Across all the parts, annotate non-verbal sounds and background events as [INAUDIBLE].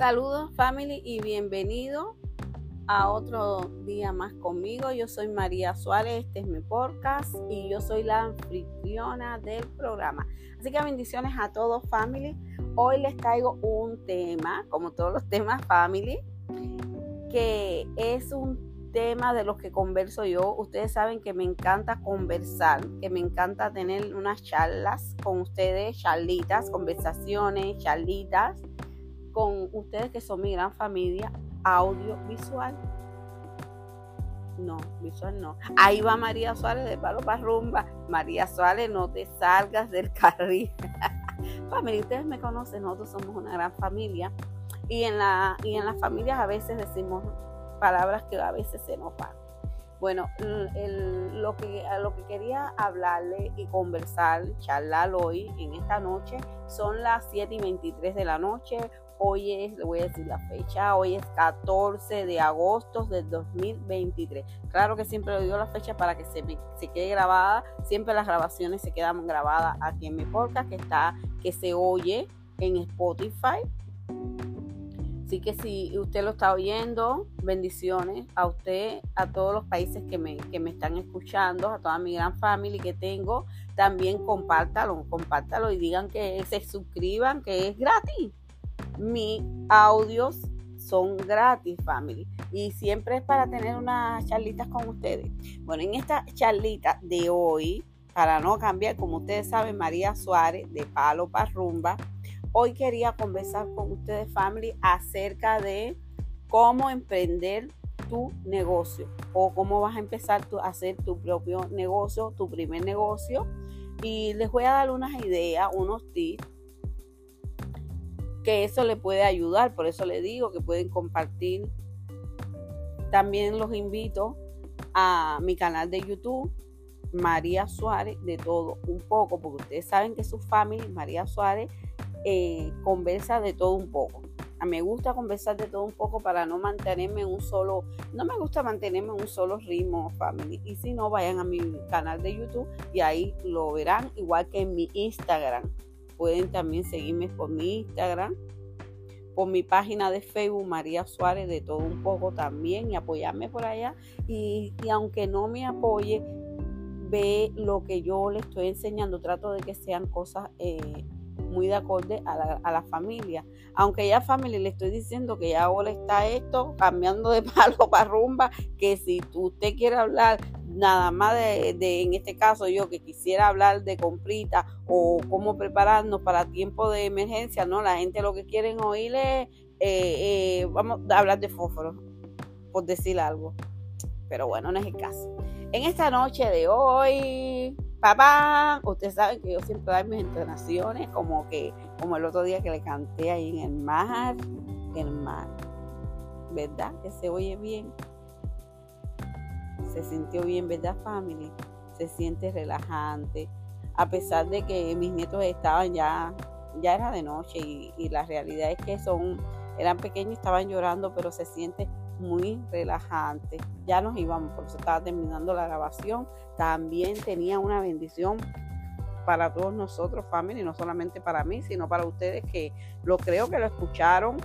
Saludos family y bienvenido a otro día más conmigo. Yo soy María Suárez, este es mi podcast y yo soy la anfitriona del programa. Así que bendiciones a todos family. Hoy les traigo un tema, como todos los temas family, que es un tema de los que converso yo. Ustedes saben que me encanta conversar, que me encanta tener unas charlas con ustedes, charlitas, conversaciones, charlitas con ustedes que son mi gran familia audiovisual. No, visual no. Ahí va María Suárez de Palo para Rumba. María Suárez, no te salgas del [LAUGHS] carril. familia, ustedes me conocen, nosotros somos una gran familia. Y en, la, y en las familias a veces decimos palabras que a veces se nos van. Bueno, lo, que, lo que quería hablarle y conversar, charlar hoy, en esta noche, son las 7 y 23 de la noche. Hoy es, le voy a decir la fecha, hoy es 14 de agosto del 2023. Claro que siempre le digo la fecha para que se, se quede grabada. Siempre las grabaciones se quedan grabadas aquí en mi podcast que está, que se oye en Spotify. Así que si usted lo está oyendo, bendiciones a usted, a todos los países que me, que me están escuchando, a toda mi gran familia que tengo. También compártalo, compártalo y digan que se suscriban, que es gratis mis audios son gratis, family. Y siempre es para tener unas charlitas con ustedes. Bueno, en esta charlita de hoy, para no cambiar, como ustedes saben, María Suárez de Palo para Rumba. Hoy quería conversar con ustedes, family, acerca de cómo emprender tu negocio o cómo vas a empezar a hacer tu propio negocio, tu primer negocio. Y les voy a dar unas ideas, unos tips que eso le puede ayudar. Por eso le digo que pueden compartir. También los invito a mi canal de YouTube, María Suárez, de todo un poco, porque ustedes saben que su familia, María Suárez, eh, conversa de todo un poco. A mí me gusta conversar de todo un poco para no mantenerme en un solo, no me gusta mantenerme en un solo ritmo, family. Y si no, vayan a mi canal de YouTube y ahí lo verán, igual que en mi Instagram Pueden también seguirme por mi Instagram, por mi página de Facebook, María Suárez, de todo un poco también, y apoyarme por allá. Y, aunque no me apoye, ve lo que yo le estoy enseñando. Trato de que sean cosas eh, muy de acorde a la, familia. Aunque ya familia le estoy diciendo que ya ahora está esto cambiando de [LAUGHS] palo para rumba, que si usted quiere hablar nada más de, en este caso yo que quisiera hablar de comprita o cómo prepararnos para tiempo de emergencia, no, la gente lo que quieren oír es, eh, eh, vamos a hablar de fósforo, por decir algo. Pero bueno, no es el caso. En esta noche de hoy, papá, ustedes saben que yo siempre doy mis entonaciones, como que, como el otro día que le canté ahí en el mar, el mar, ¿verdad? Que se oye bien se sintió bien, ¿verdad, family? Se siente relajante. A pesar de que mis nietos estaban ya, ya era de noche y, la realidad es que son, eran pequeños, estaban llorando, pero se siente muy relajante. Ya nos íbamos, por eso estaba terminando la grabación. También tenía una bendición para todos nosotros, family, no solamente para mí, sino para ustedes que lo creo que lo escucharon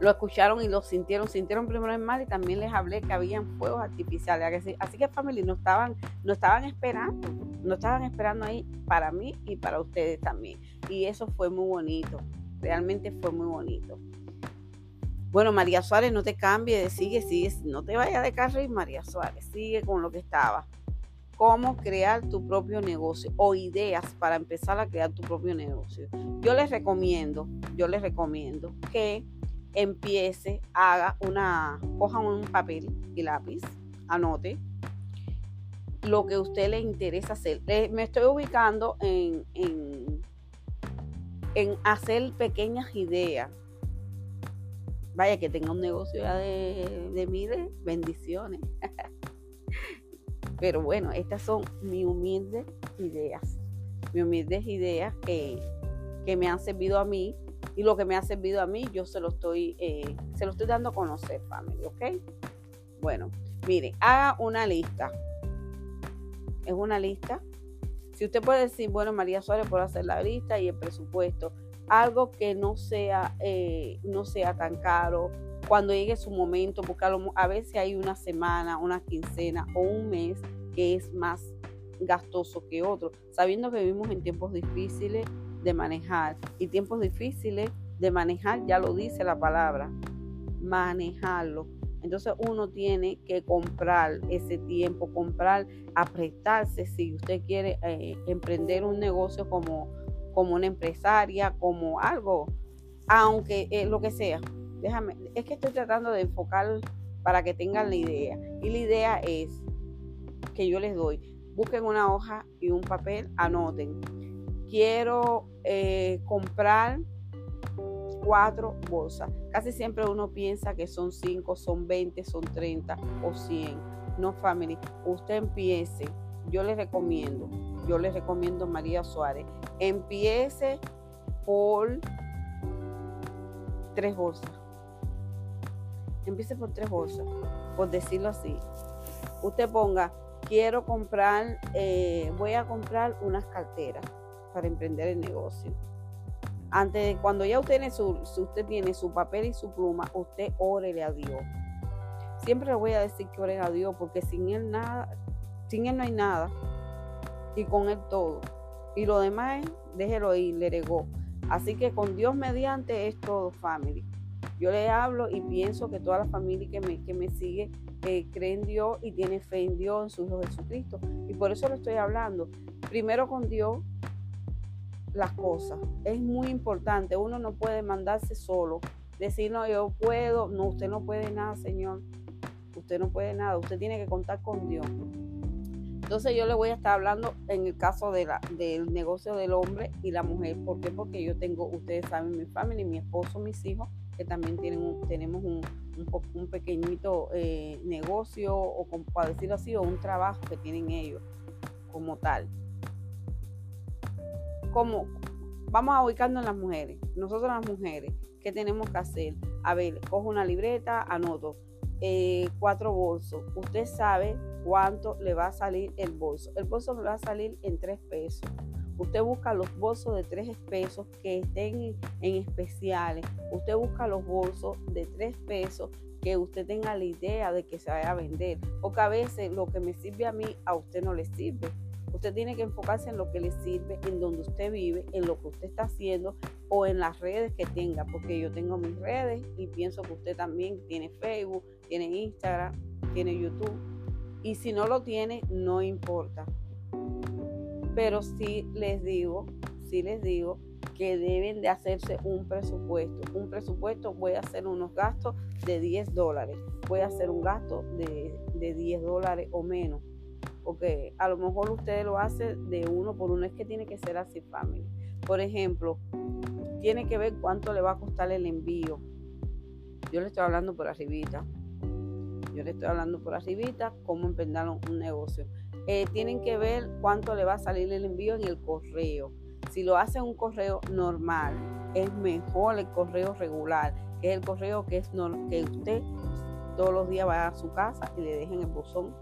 lo escucharon y lo sintieron, sintieron primero el mal y también les hablé que habían fuegos artificiales. Así que familia, no estaban, no estaban esperando, no estaban esperando ahí para mí y para ustedes también. Y eso fue muy bonito, realmente fue muy bonito. Bueno, María Suárez, no te cambie, sigue, sigue, no te vayas de carril, María Suárez, sigue con lo que estaba. Cómo crear tu propio negocio o ideas para empezar a crear tu propio negocio. Yo les recomiendo, yo les recomiendo que empiece, haga una, coja un papel y lápiz, anote lo que a usted le interesa hacer. me estoy ubicando en, en, en hacer pequeñas ideas. Vaya que tenga un negocio ya de, de mire, bendiciones. [LAUGHS] Pero bueno, estas son mis humildes ideas. Mis humildes ideas que, que me han servido a mí y lo que me ha servido a mí, yo se lo estoy, eh, se lo estoy dando a conocer, family, ¿ok? Bueno, mire, haga una lista. Es una lista. Si usted puede decir, bueno, María Suárez puede hacer la lista y el presupuesto, algo que no sea, eh, no sea tan caro cuando llegue su momento, porque a, veces hay una semana, una quincena o un mes que es más gastoso que otro, sabiendo que vivimos en tiempos difíciles de manejar y tiempos difíciles de manejar, ya lo dice la palabra, manejarlo. Entonces uno tiene que comprar ese tiempo, comprar, apretarse si usted quiere eh, emprender un negocio como, como una empresaria, como algo, aunque eh, lo que sea. Déjame, es que estoy tratando de enfocar para que tengan la idea. Y la idea es que yo les doy, busquen una hoja y un papel, anoten. Quiero eh, comprar cuatro bolsas. Casi siempre uno piensa que son cinco, son 20, son 30 o 100. No, family. Usted empiece. Yo les recomiendo, yo les recomiendo María Suárez. Empiece por tres bolsas. Empiece por tres bolsas, por decirlo así. Usted ponga, quiero comprar, eh, voy a comprar unas carteras para emprender el negocio antes de cuando ya usted tiene su, usted tiene su papel y su pluma, usted órele a Dios. Siempre le voy a decir que ore a Dios porque sin él nada, sin él no hay nada y con él todo. Y lo demás, déjelo ir, le regó. Así que con Dios mediante es todo family. Yo le hablo y pienso que toda la familia que me, que me sigue eh, cree en Dios y tiene fe en Dios, en su Hijo Jesucristo. Y por eso le estoy hablando. Primero con Dios, las cosas. Es muy importante. Uno no puede mandarse solo. Decir, no, yo puedo. No, usted no puede nada, Señor. Usted no puede nada. Usted tiene que contar con Dios. Entonces yo le voy a estar hablando en el caso de la, del negocio del hombre y la mujer. ¿Por qué? Porque yo tengo, ustedes saben, mi familia, mi esposo, mis hijos, que también tienen tenemos un, un, pequeñito eh, negocio, o para decirlo así, o un trabajo que tienen ellos como tal como vamos a ubicarnos en las mujeres. Nosotros las mujeres, ¿qué tenemos que hacer? A ver, cojo una libreta, anoto eh, cuatro bolsos. Usted sabe cuánto le va a salir el bolso. El bolso me va a salir en tres pesos. Usted busca los bolsos de tres pesos que estén en especiales. Usted busca los bolsos de tres pesos que usted tenga la idea de que se vaya a vender. Porque a veces lo que me sirve a mí, a usted no le sirve. Usted tiene que enfocarse en lo que le sirve, en donde usted vive, en lo que usted está haciendo o en las redes que tenga, porque yo tengo mis redes y pienso que usted también tiene Facebook, tiene Instagram, tiene YouTube. Y si no lo tiene, no importa. Pero sí les digo, sí les digo que deben de hacerse un presupuesto. Un presupuesto, voy a hacer unos gastos de 10 dólares, voy a hacer un gasto de, de 10 dólares o menos porque a lo mejor usted lo hace de uno por uno, es que tiene que ser así, family. Por ejemplo, tiene que ver cuánto le va a costar el envío. Yo le estoy hablando por arribita. Yo le estoy hablando por arribita cómo emprender un negocio. Eh, tienen que ver cuánto le va a salir el envío en el correo. Si lo hace un correo normal, es mejor el correo regular, que es el correo que, es que usted todos los días va a su casa y le dejen el buzón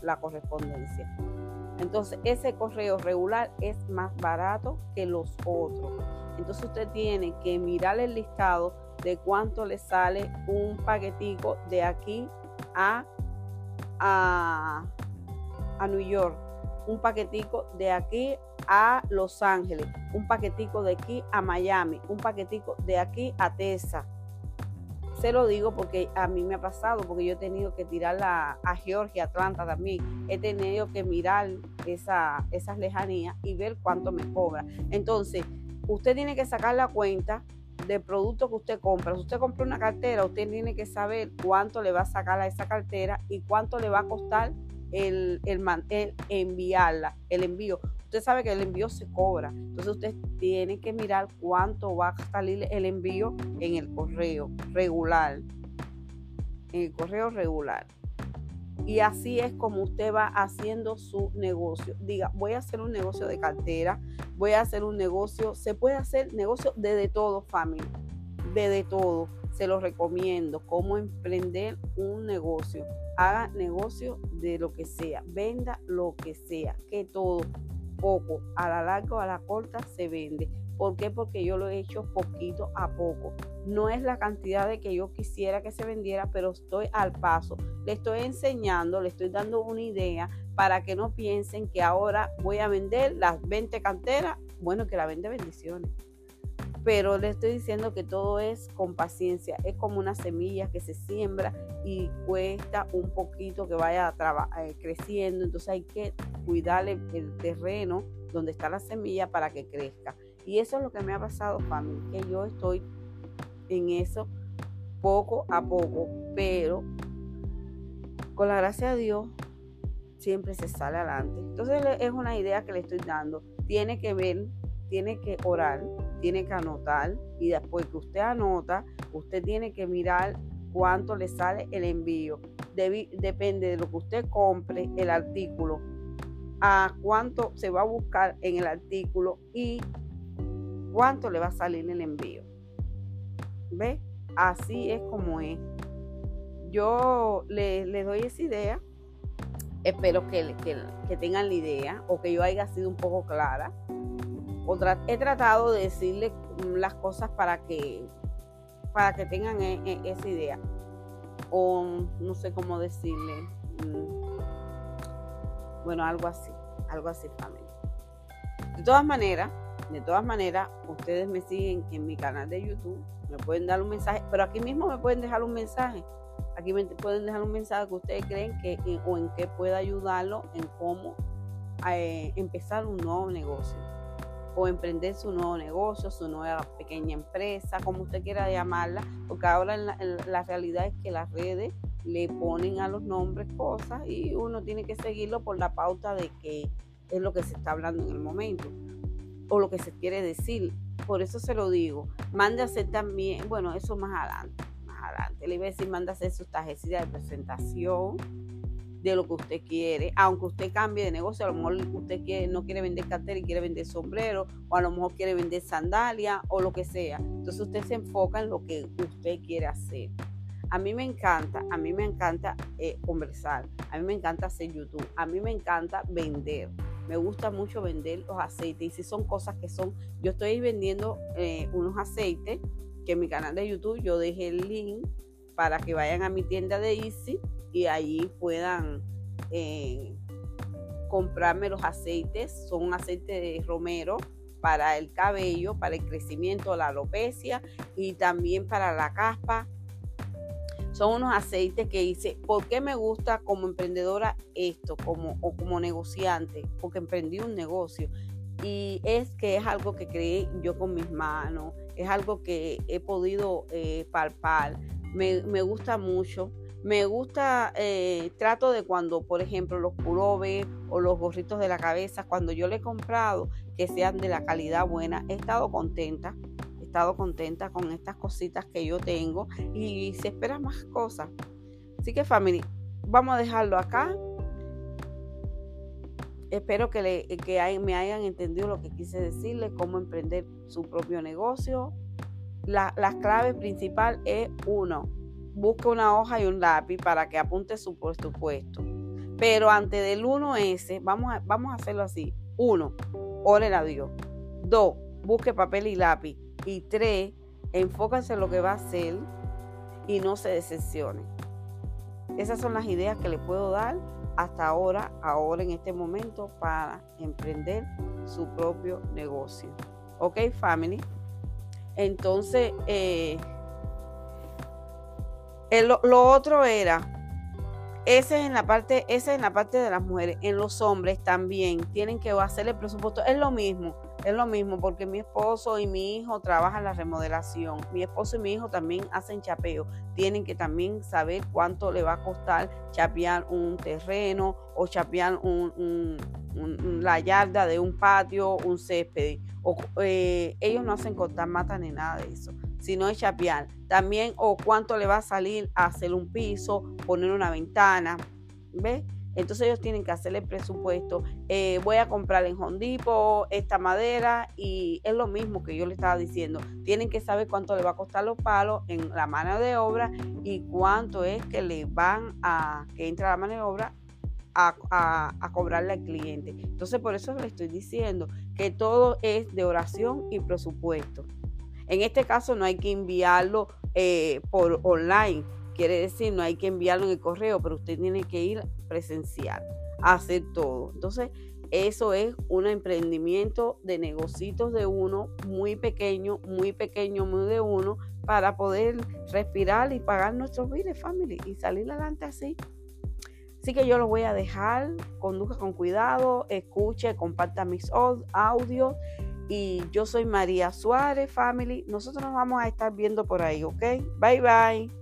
la correspondencia. Entonces, ese correo regular es más barato que los otros. Entonces, usted tiene que mirar el listado de cuánto le sale un paquetico de aquí a, a, a New York, un paquetico de aquí a Los Ángeles, un paquetico de aquí a Miami, un paquetico de aquí a Texas se lo digo porque a mí me ha pasado, porque yo he tenido que tirarla a Georgia, Atlanta también. He tenido que mirar esa, esas lejanías y ver cuánto me cobra. Entonces, usted tiene que sacar la cuenta del producto que usted compra. Si usted compra una cartera, usted tiene que saber cuánto le va a sacar a esa cartera y cuánto le va a costar el, el, el enviarla, el envío. Usted sabe que el envío se cobra. Entonces usted tiene que mirar cuánto va a salir el envío en el correo regular. En el correo regular. Y así es como usted va haciendo su negocio. Diga, voy a hacer un negocio de cartera, voy a hacer un negocio, se puede hacer negocio de, de todo, familia, de, de todo. Se lo recomiendo, cómo emprender un negocio. Haga negocio de lo que sea, venda lo que sea, que todo poco, a la larga o a la corta se vende. ¿Por qué? Porque yo lo he hecho poquito a poco. No es la cantidad de que yo quisiera que se vendiera, pero estoy al paso. Le estoy enseñando, le estoy dando una idea para que no piensen que ahora voy a vender las 20 canteras. Bueno, que la vende bendiciones pero le estoy diciendo que todo es con paciencia, es como una semilla que se siembra y cuesta un poquito que vaya eh, creciendo, entonces hay que cuidarle el terreno donde está la semilla para que crezca. Y eso es lo que me ha pasado, familia, que yo estoy en eso poco a poco, pero con la gracia de Dios siempre se sale adelante. Entonces es una idea que le estoy dando. Tiene que ver, tiene que orar, tiene que anotar y después que usted anota, usted tiene que mirar cuánto le sale el envío. depende de lo que usted compre el artículo, a cuánto se va a buscar en el artículo y cuánto le va a salir el envío. ¿Ve? Así es como es. Yo les doy esa idea. Espero que, que, tengan la idea o que yo haya sido un poco clara he tratado de decirle las cosas para que, para que tengan e, e, esa idea. O no sé cómo decirle. Mm, bueno, algo así, algo así familia. De todas maneras, de todas maneras, ustedes me siguen en mi canal de YouTube, me pueden dar un mensaje, pero aquí mismo me pueden dejar un mensaje. Aquí me pueden dejar un mensaje que ustedes creen que o en qué pueda ayudarlo en cómo eh, empezar un nuevo negocio o emprender su nuevo negocio, su nueva pequeña empresa, como usted quiera llamarla, porque ahora la, realidad es que las redes le ponen a los nombres cosas y uno tiene que seguirlo por la pauta de que es lo que se está hablando en el momento o lo que se quiere decir. Por eso se lo digo, mande a hacer también, bueno, eso más adelante, más adelante. Le iba a decir, manda a hacer sus tarjetas de presentación, de lo que usted quiere, aunque usted cambie de negocio, a lo mejor usted quiere, no quiere vender cartera y quiere vender sombrero, o a lo mejor quiere vender sandalia o lo que sea. Entonces usted se enfoca en lo que usted quiere hacer. A mí me encanta, a mí me encanta eh, conversar, a mí me encanta hacer YouTube, a mí me encanta vender. Me gusta mucho vender los aceites y si son cosas que son, yo estoy vendiendo eh, unos aceites que en mi canal de YouTube yo dejé el link para que vayan a mi tienda de Easy y allí puedan eh, comprarme los aceites. Son aceites de romero para el cabello, para el crecimiento, la alopecia y también para la caspa. Son unos aceites que hice, ¿por qué me gusta como emprendedora esto como, o como negociante? Porque emprendí un negocio. Y es que es algo que creé yo con mis manos, es algo que he podido eh, palpar, me, me gusta mucho. Me gusta, eh, trato de cuando, por ejemplo, los pullovers o los gorritos de la cabeza, cuando yo le he comprado, que sean de la calidad buena, he estado contenta, estado contenta con estas cositas que yo tengo y se esperan más cosas. Así que familia, vamos a dejarlo acá. Espero que, le, que me hayan entendido lo que quise decirles, cómo emprender su propio negocio. La, la clave principal es uno, busque una hoja y un lápiz para que apunte su presupuesto. Pero antes del 1S, vamos a, vamos a hacerlo así. 1. Oren a Dios. 2. Busque papel y lápiz. Y 3. Enfóquense en lo que va a hacer y no se decepcione. Esas son las ideas que le puedo dar hasta ahora, ahora en este momento, para emprender su propio negocio. Ok, family. Entonces, eh, lo otro era, ese es en la parte, ese es en la parte de las mujeres. En los hombres también tienen que hacer el presupuesto. Es lo mismo, es lo mismo, porque mi esposo y mi hijo trabajan la remodelación. Mi esposo y mi hijo también hacen chapeo. Tienen que también saber cuánto le va a costar chapear un terreno o chapear un, la yarda de un patio, un césped. O, eh, ellos no hacen cortar mata ni nada de eso sino es chapear. También, o cuánto le va a salir hacer un piso, poner una ventana, ¿ves? Entonces ellos tienen que hacer el presupuesto. Eh, voy a comprar en Hondipo esta madera y es lo mismo que yo le estaba diciendo. Tienen que saber cuánto le va a costar los palos en la mano de obra y cuánto es que le van a que entra la mano de obra a, cobrarle al cliente. Entonces, por eso le estoy diciendo que todo es de oración y presupuesto. En este caso no hay que enviarlo eh, por online, quiere decir no hay que enviarlo en el correo, pero usted tiene que ir presencial a hacer todo. Entonces, eso es un emprendimiento de negocios de uno, muy pequeño, muy pequeño, muy de uno, para poder respirar y pagar nuestros bienes, family, y salir adelante así. Así que yo lo voy a dejar, conduzca con cuidado, escuche, comparta mis audios. Y yo soy María Suárez, family. Nosotros nos vamos a estar viendo por ahí, ¿ok? Bye bye.